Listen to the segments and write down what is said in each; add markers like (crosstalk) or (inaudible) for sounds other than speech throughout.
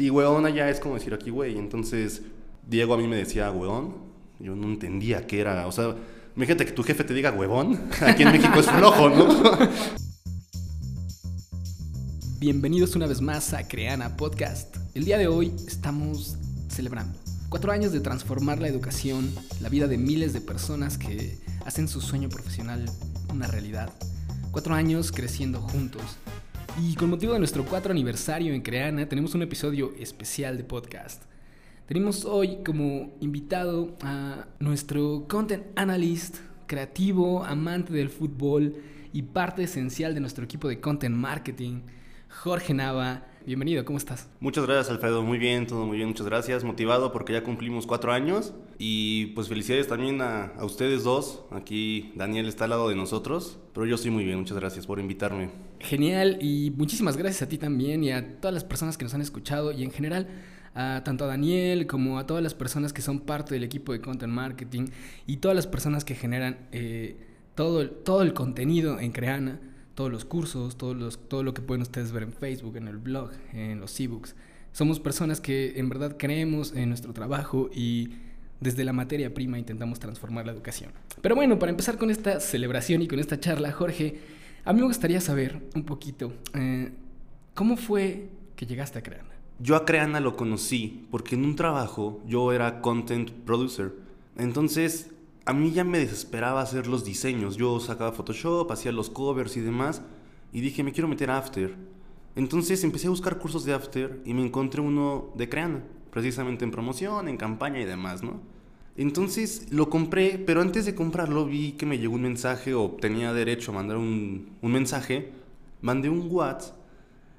y weón allá es como decir aquí, güey. Entonces, Diego a mí me decía, weón. Yo no entendía qué era. O sea, imagínate que tu jefe te diga huevón. (laughs) Aquí en México es flojo, ¿no? Bienvenidos una vez más a Creana Podcast. El día de hoy estamos celebrando cuatro años de transformar la educación, la vida de miles de personas que hacen su sueño profesional una realidad. Cuatro años creciendo juntos. Y con motivo de nuestro cuatro aniversario en Creana, tenemos un episodio especial de podcast. Tenemos hoy como invitado a nuestro content analyst, creativo, amante del fútbol y parte esencial de nuestro equipo de content marketing, Jorge Nava. Bienvenido, ¿cómo estás? Muchas gracias, Alfredo. Muy bien, todo muy bien. Muchas gracias. Motivado porque ya cumplimos cuatro años. Y pues felicidades también a, a, ustedes dos. Aquí Daniel está al lado de nosotros. Pero yo estoy muy bien. Muchas gracias por invitarme. Genial. Y muchísimas gracias a ti también y a todas las personas que nos han escuchado. Y en general a tanto a Daniel como a todas las personas que son parte del equipo de content marketing y todas las personas que generan eh, todo, el, todo el contenido en Creana todos los cursos, todos los, todo lo que pueden ustedes ver en Facebook, en el blog, en los ebooks. Somos personas que en verdad creemos en nuestro trabajo y desde la materia prima intentamos transformar la educación. Pero bueno, para empezar con esta celebración y con esta charla, Jorge, a mí me gustaría saber un poquito, eh, ¿cómo fue que llegaste a Creana? Yo a Creana lo conocí porque en un trabajo yo era content producer. Entonces a mí ya me desesperaba hacer los diseños. Yo sacaba Photoshop, hacía los covers y demás. Y dije, me quiero meter a After. Entonces empecé a buscar cursos de After y me encontré uno de Creana, precisamente en promoción, en campaña y demás, ¿no? Entonces lo compré, pero antes de comprarlo vi que me llegó un mensaje o tenía derecho a mandar un, un mensaje. Mandé un WhatsApp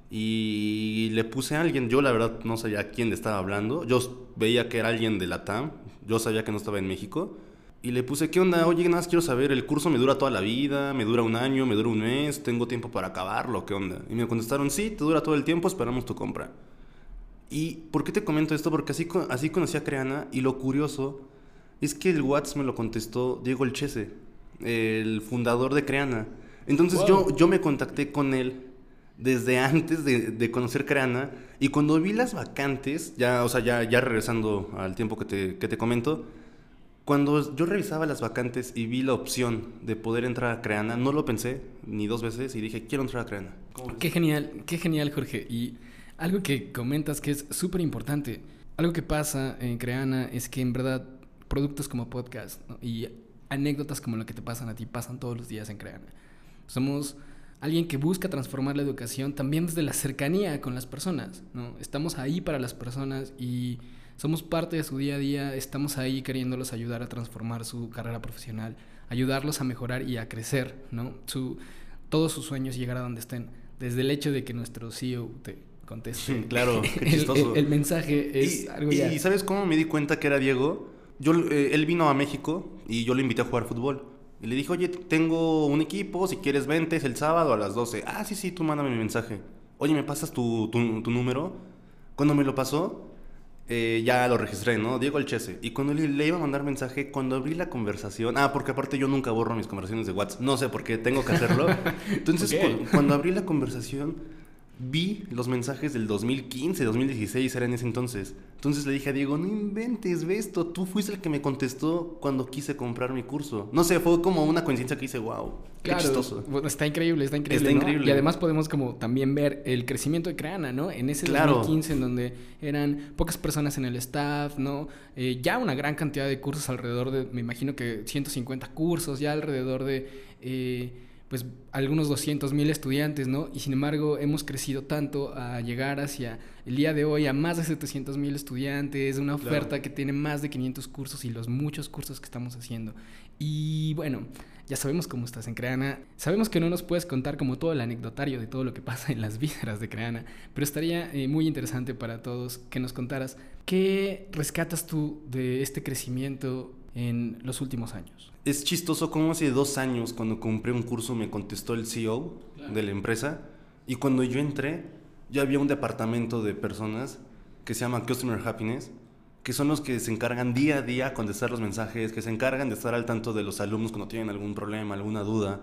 y le puse a alguien. Yo la verdad no sabía a quién le estaba hablando. Yo veía que era alguien de la TAM. Yo sabía que no estaba en México. Y le puse, ¿qué onda? Oye, nada más quiero saber, el curso me dura toda la vida, me dura un año, me dura un mes, tengo tiempo para acabarlo, ¿qué onda? Y me contestaron, sí, te dura todo el tiempo, esperamos tu compra. ¿Y por qué te comento esto? Porque así, así conocí a Creana y lo curioso es que el WhatsApp me lo contestó Diego Elchese, el fundador de Creana. Entonces yo, yo me contacté con él desde antes de, de, conocer Creana y cuando vi las vacantes, ya, o sea, ya, ya regresando al tiempo que te, que te comento, cuando yo revisaba las vacantes y vi la opción de poder entrar a Creana, no lo pensé ni dos veces y dije, quiero entrar a Creana. Qué genial, qué genial, Jorge. Y algo que comentas que es súper importante, algo que pasa en Creana es que en verdad productos como podcast y anécdotas como lo que te pasan a ti pasan todos los días en Creana. Somos alguien que busca transformar la educación también desde la cercanía con las personas. ¿no? Estamos ahí para las personas y somos parte de su día a día, estamos ahí queriéndolos ayudar a transformar su carrera profesional, ayudarlos a mejorar y a crecer, ¿no? Su, todos sus sueños llegar a donde estén. Desde el hecho de que nuestro CEO te conteste. (laughs) claro, (laughs) qué chistoso. El, el, mensaje es y, algo ya. ¿Y sabes cómo me di cuenta que era Diego? Yo, eh, él vino a México y yo le invité a jugar fútbol. Y le dije, oye, tengo un equipo, si quieres vente, es el sábado a las 12. Ah, sí, sí, tú mándame mi mensaje. Oye, ¿me pasas tu, tu, tu número? Cuando me lo pasó, eh, ya lo registré, ¿no? Diego Alchese. Y cuando le, le, iba a mandar mensaje, cuando abrí la conversación. Ah, porque aparte yo nunca borro mis conversaciones de WhatsApp. No sé por qué tengo que hacerlo. (laughs) Entonces, okay. cuando abrí la conversación, vi los mensajes del 2015, 2016, era en ese entonces. Entonces le dije a Diego, no inventes, ve esto, tú fuiste el que me contestó cuando quise comprar mi curso. No sé, fue como una coincidencia que hice, wow, claro, qué chistoso. Bueno, está increíble, está increíble. Está ¿no? increíble. Y además podemos como también ver el crecimiento de Creana, ¿no? En ese Claro. 2015 en donde eran pocas personas en el staff, ¿no? Eh, ya una gran cantidad de cursos alrededor de, me imagino que 150 cursos, ya alrededor de... eh, pues algunos 200 mil estudiantes, ¿no? Y sin embargo hemos crecido tanto a llegar hacia el día de hoy a más de 700 mil estudiantes, una oferta Claro. que tiene más de 500 cursos y los muchos cursos que estamos haciendo. Y bueno, ya sabemos cómo estás en Creana, sabemos que no nos puedes contar como todo el anecdotario de todo lo que (laughs) pasa en las vísceras de Creana, pero estaría eh, muy interesante para todos que nos contaras qué rescatas tú de este crecimiento en los últimos años. Es chistoso como hace dos años, cuando compré un curso, me contestó el CEO Claro. de la empresa. Y cuando yo entré, ya había un departamento de personas que se llama Customer Happiness, que son los que se encargan día a día contestar los mensajes, que se encargan de estar al tanto de los alumnos cuando tienen algún problema, alguna duda.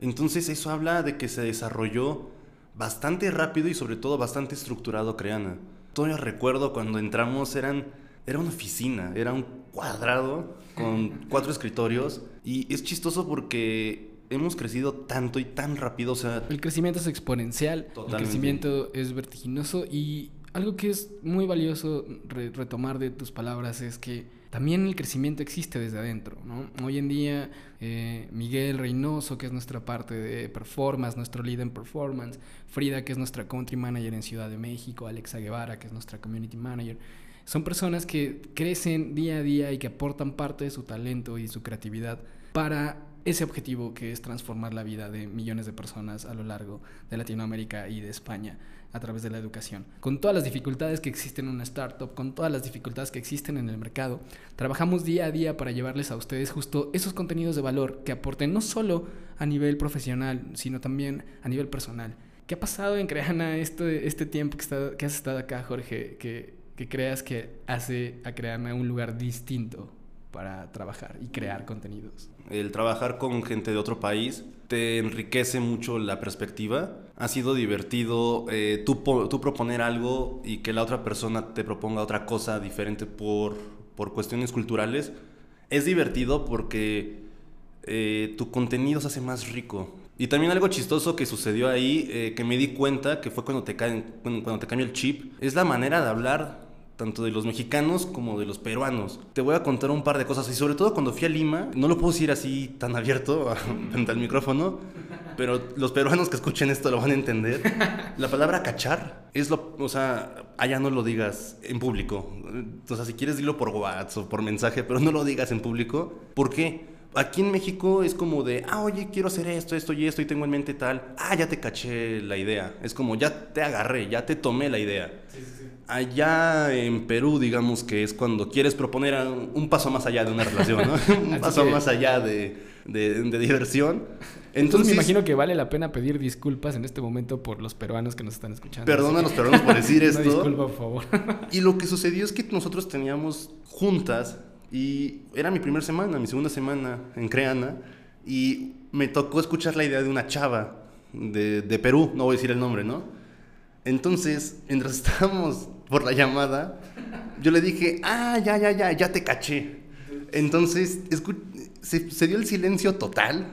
Entonces eso habla de que se desarrolló bastante rápido y sobre todo bastante estructurado Creana. Todavía recuerdo cuando entramos eran, era una oficina, era un cuadrado con cuatro escritorios y es chistoso porque hemos crecido tanto y tan rápido, o sea... El crecimiento es exponencial, el crecimiento es vertiginoso y algo que es muy valioso retomar de tus palabras es que también el crecimiento existe desde adentro. ¿no? Hoy en día, eh, Miguel Reynoso, que es nuestra parte de performance, nuestro lead en performance, Frida, que es nuestra country manager en Ciudad de México, Alexa Guevara, que es nuestra community manager, son personas que crecen día a día y que aportan parte de su talento y su creatividad para ese objetivo que es transformar la vida de millones de personas a lo largo de Latinoamérica y de España a través de la educación. Con todas las dificultades que existen en una startup, con todas las dificultades que existen en el mercado, trabajamos día a día para llevarles a ustedes justo esos contenidos de valor que aporten no solo a nivel profesional, sino también a nivel personal. ¿Qué ha pasado en Creana este, este tiempo que, que has estado acá, Jorge, que, que creas que hace a Creana un lugar distinto para trabajar y crear contenidos? El trabajar con gente de otro país te enriquece mucho la perspectiva. Ha sido divertido eh, tú, tú, proponer algo y que la otra persona te proponga otra cosa diferente por, por cuestiones culturales. Es divertido porque eh, tu contenido se hace más rico. Y también algo chistoso que sucedió ahí, eh, que me di cuenta, que fue cuando te, caen, el chip, es la manera de hablar tanto de los mexicanos como de los peruanos. Te voy a contar un par de cosas y sobre todo cuando fui a Lima, no lo puedo decir así tan abierto (laughs) frente al micrófono, pero los peruanos que escuchen esto lo van a entender. La palabra cachar es lo, o sea, allá no lo digas en público. O sea, si quieres dilo por WhatsApp o por mensaje, pero no lo digas en público. ¿Por qué? Aquí en México es como de, ah, oye, quiero hacer esto, esto y esto y tengo en mente tal. Ah, ya te caché la idea. Es como, ya te agarré, ya te tomé la idea. Sí, sí, sí. Allá en Perú, digamos que es cuando quieres proponer un paso más allá de una relación, ¿no? (laughs) un paso más allá de, de, diversión. Entonces, me imagino que vale la pena pedir disculpas en este momento por los peruanos que nos están escuchando. Perdona a los peruanos por decir (laughs) esto. disculpa, por favor. y lo que sucedió es que nosotros teníamos juntas y era mi primera semana, mi segunda semana en Creana. Y me tocó escuchar la idea de una chava de, de Perú, no voy a decir el nombre, ¿no? Entonces, mientras (laughs) estábamos por la llamada, yo le dije, ah, ya, ya, ya, ya te caché. Entonces, se, se, dio el silencio total.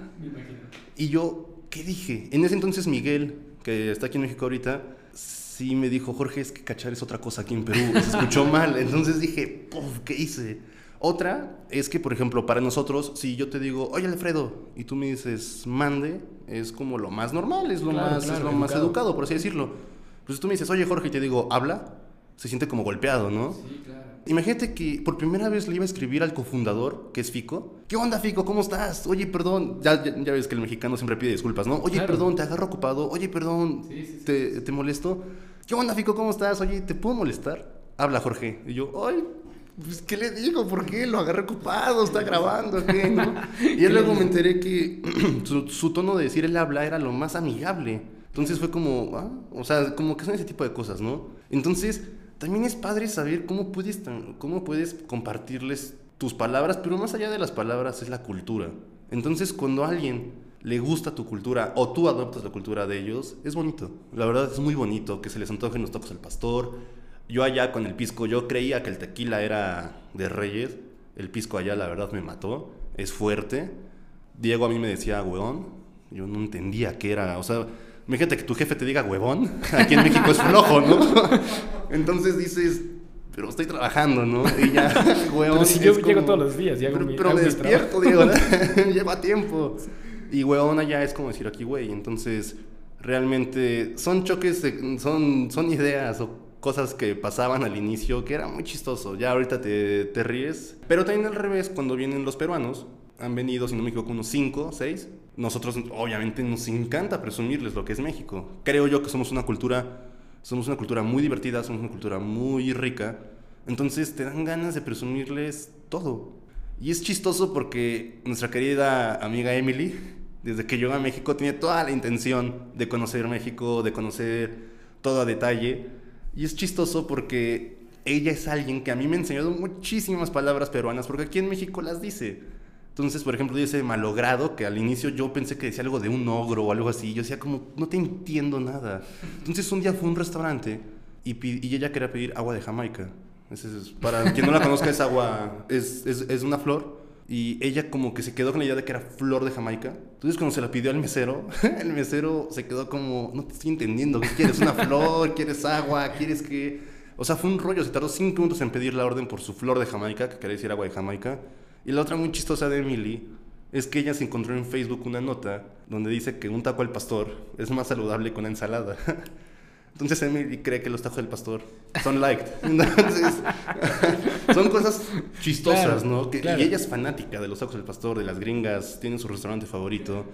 Y yo, ¿qué dije? En ese entonces Miguel, que está aquí en México ahorita, sí me dijo, Jorge, es que cachar es otra cosa aquí en Perú. Se escuchó (laughs) mal. Entonces dije, ¿qué hice? Otra es que, por ejemplo, para nosotros, si yo te digo, oye Alfredo, y tú me dices, mande, es como lo más normal, es lo, más, es lo más educado, por así decirlo. Pues si tú me dices, oye Jorge, y te digo, habla, se siente como golpeado, ¿no? Sí, claro. Imagínate que por primera vez le iba a escribir al cofundador, que es Fico. ¿Qué onda, Fico? ¿Cómo estás? Oye, perdón. Ya, ya, ves que el mexicano siempre pide disculpas, ¿no? Oye, perdón, te agarro ocupado. Oye, perdón, te, te molesto. ¿Qué onda, Fico? ¿Cómo estás? Oye, ¿te puedo molestar? Habla, Jorge. Y yo, ay, pues, ¿qué le digo? ¿Por qué? Lo agarré ocupado, está grabando, ¿qué? ¿no? (laughs) Y luego me enteré que (clears throat) su, tono de decir el habla era lo más amigable. Entonces fue como, ah, o sea, como que son ese tipo de cosas, ¿no? Entonces, también es padre saber cómo puedes, cómo puedes compartirles tus palabras, pero más allá de las palabras es la cultura. Entonces, cuando a alguien le gusta tu cultura o tú adoptas la cultura de ellos, es bonito. La verdad es muy bonito que se les antojen los tacos al pastor, yo allá con el pisco, yo creía que el tequila era de Reyes. El pisco allá, la verdad, me mató. Es fuerte. Diego a mí me decía huevón. Yo no entendía qué era. O sea, imagínate que tu jefe te diga huevón. (laughs) Aquí en México es flojo, ¿no? (laughs) Entonces dices, pero estoy trabajando, ¿no? Y ya, (laughs) huevón. Pero si yo llego todos los días, Pero, pero me despierto, Diego, lleva tiempo. Y huevón allá es como decir aquí, güey. Entonces, realmente son choques, son, son ideas o cosas que pasaban al inicio que era muy chistoso. Ya ahorita te, te ríes. Pero también al revés, cuando vienen los peruanos, han venido, si no me equivoco, unos 5, 6. Nosotros obviamente nos encanta presumirles lo que es México. Creo yo que somos una cultura, somos una cultura muy divertida, somos una cultura muy rica. Entonces te dan ganas de presumirles todo. Y es chistoso porque nuestra querida amiga Emily, desde que llegó a México, tiene toda la intención de conocer México, de conocer todo a detalle. Y es chistoso porque ella es alguien que a mí me ha enseñado muchísimas palabras peruanas, porque aquí en México las dice. Entonces, por ejemplo, dice malogrado, que al inicio yo pensé que decía algo de un ogro o algo así. Yo decía como, no te entiendo nada. Entonces un día fue a un restaurante y, ella quería pedir agua de Jamaica. para quien no la conozca, es agua, es, es, es una flor y ella como que se quedó con la idea de que era flor de Jamaica. Entonces cuando se la pidió al mesero, (laughs) el mesero se quedó como, no te estoy entendiendo, ¿qué quieres? ¿Una flor? ¿Quieres agua? ¿Quieres que...? O sea, fue un rollo, se tardó cinco minutos en pedir la orden por su flor de Jamaica, que quería decir agua de Jamaica. Y la otra muy chistosa de Emily es que ella se encontró en Facebook una nota donde dice que un taco al pastor es más saludable que una ensalada. (laughs) Entonces Emily cree que los tacos del pastor son liked. (laughs) Entonces, son cosas chistosas, ¿no? Y ella es fanática de los tacos del pastor, de las gringas, tiene su restaurante favorito.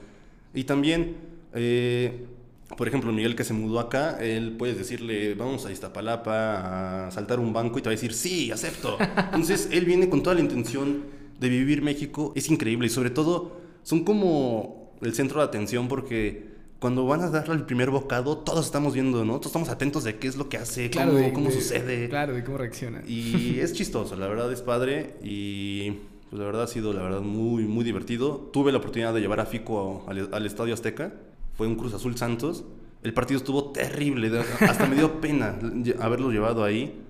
Y también, eh, por ejemplo, Miguel que se mudó acá, él puedes decirle, vamos a Iztapalapa a saltar un banco y te va a decir, sí, acepto. Entonces, él viene con toda la intención de vivir México. Es increíble y sobre todo son como el centro de atención porque cuando van a darle el primer bocado, todos estamos viendo, ¿no? Todos estamos atentos de qué es lo que hace, cómo, sucede. Claro, de cómo reacciona. Y (laughs) es chistoso, la verdad es padre y pues la verdad ha sido la verdad muy, muy divertido. Tuve la oportunidad de llevar a Fico al, Estadio Azteca, fue un Cruz Azul Santos. El partido estuvo terrible, hasta me dio (laughs) pena haberlo llevado ahí,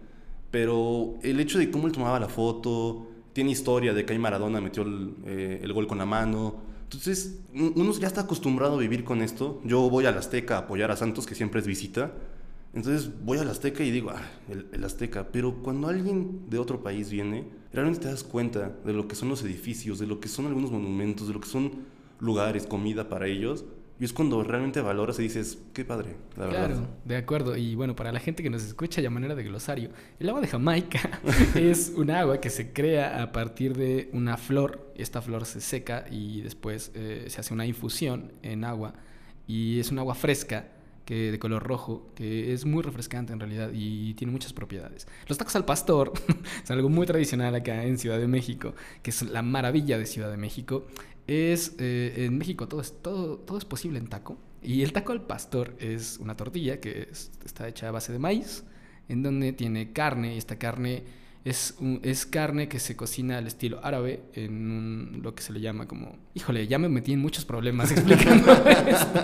pero el hecho de cómo él tomaba la foto, tiene historia de que ahí Maradona metió el, eh, el gol con la mano entonces, uno ya está acostumbrado a vivir con esto. Yo voy al Azteca a apoyar a Santos, que siempre es visita. Entonces voy al Azteca y digo, ah, el, Azteca. Pero cuando alguien de otro país viene, realmente te das cuenta de lo que son los edificios, de lo que son algunos monumentos, de lo que son lugares, comida para ellos. Y es cuando realmente valoras y dices, qué padre, la verdad. Claro, de acuerdo. Y bueno, para la gente que nos escucha ya manera de glosario, el agua de Jamaica (laughs) es un agua que se crea a partir de una flor. Esta flor se seca y después eh, se hace una infusión en agua. Y es un agua fresca que de color rojo, que es muy refrescante en realidad y tiene muchas propiedades. Los tacos al pastor (laughs) es algo muy tradicional acá en Ciudad de México, que es la maravilla de Ciudad de México es, eh, en México todo es, todo, todo es posible en taco. Y el taco al pastor es una tortilla que está hecha a base de maíz, en donde tiene carne, y esta carne es, es carne que se cocina al estilo árabe, en lo que se le llama como... Híjole, ya me metí en muchos problemas explicando (laughs) esto.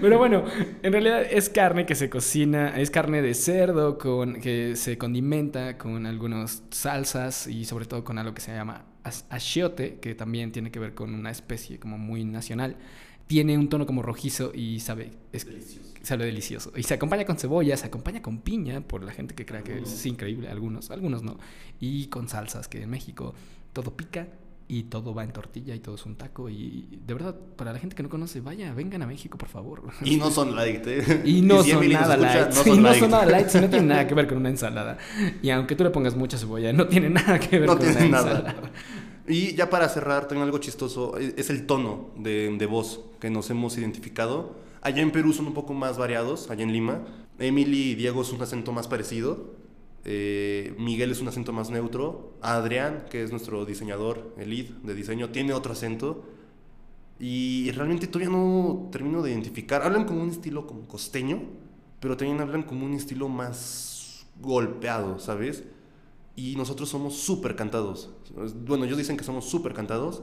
Pero bueno, en realidad es carne que se cocina, es carne de cerdo con, que se condimenta con algunas salsas y sobre todo con algo que se llama achiote, que también tiene que ver con una especie como muy nacional, tiene un tono como rojizo y sabe, es, delicioso. sabe delicioso. Y se acompaña con cebolla, se acompaña con piña, por la gente que cree que es increíble, algunos, algunos no, y con salsas, que en México todo pica y todo va en tortilla y todo es un taco. Y de verdad, para la gente que no conoce, vaya, vengan a México, por favor. Y no son light, ¿eh? (laughs) Y no son nada light. No son, no son nada light, no tiene (laughs) nada que ver con una ensalada. Y aunque tú le pongas mucha cebolla, no tiene nada que ver con una ensalada. Y ya para cerrar, tengo algo chistoso, e, es el tono de, de voz que nos hemos identificado. Allá en Perú son un poco más variados, allá en Lima. Emily y Diego es un acento más parecido. Eh, Miguel es un acento más neutro. Adrián, que es nuestro diseñador, el lead de diseño, tiene otro acento. Y realmente todavía no termino de identificar. Hablan como un estilo como costeño, pero también hablan como un estilo más golpeado, ¿sabes? Y nosotros somos súper cantados. Bueno, ellos dicen que somos súper cantados.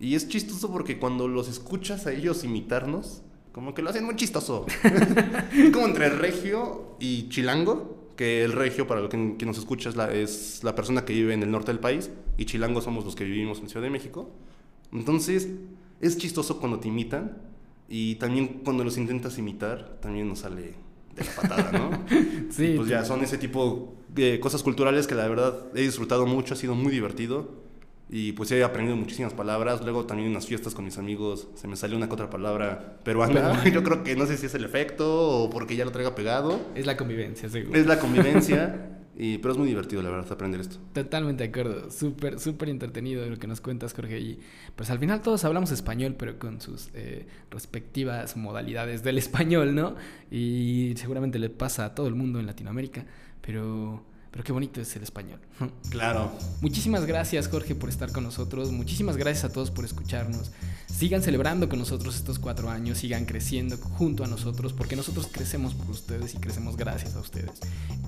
Y es chistoso porque cuando los escuchas a ellos imitarnos, como que lo hacen muy chistoso. (laughs) es como entre regio y chilango que el regio, para lo que, nos escucha, es la, es la persona que vive en el norte del país y chilango somos los que vivimos en Ciudad de México. Entonces, es chistoso cuando te imitan y también cuando los intentas imitar, también nos sale de la patada, ¿no? (laughs) sí. pues ya son ese tipo de cosas culturales que la verdad he disfrutado mucho, ha sido muy divertido. Y pues he aprendido muchísimas palabras. Luego también en las fiestas con mis amigos se me salió una que otra palabra peruana. (laughs) Yo creo que no sé si es el efecto o porque ya lo traiga pegado. Es la convivencia, seguro. Es la convivencia. (laughs) Y, pero es muy divertido, la verdad, aprender esto. Totalmente de acuerdo. Súper, súper entretenido lo que nos cuentas, Jorge. Y pues al final todos hablamos español, pero con sus eh, respectivas modalidades del (laughs) español, ¿no? Y seguramente le pasa a todo el mundo en Latinoamérica. Pero pero qué bonito es el español. (laughs) Claro. Muchísimas gracias Jorge por estar con nosotros, muchísimas gracias a todos por escucharnos. Sigan celebrando con nosotros estos cuatro años, sigan creciendo junto a nosotros, porque nosotros crecemos por ustedes y crecemos gracias a ustedes.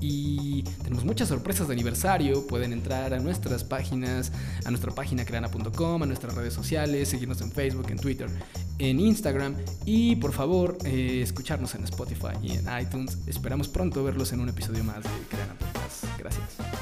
Y tenemos muchas sorpresas de aniversario, pueden entrar a nuestras páginas, a nuestra página creana.com, a nuestras redes sociales, seguirnos en Facebook, en Twitter, en Instagram y por favor eh, escucharnos en Spotify y en iTunes. Esperamos pronto verlos en un episodio más de Creana.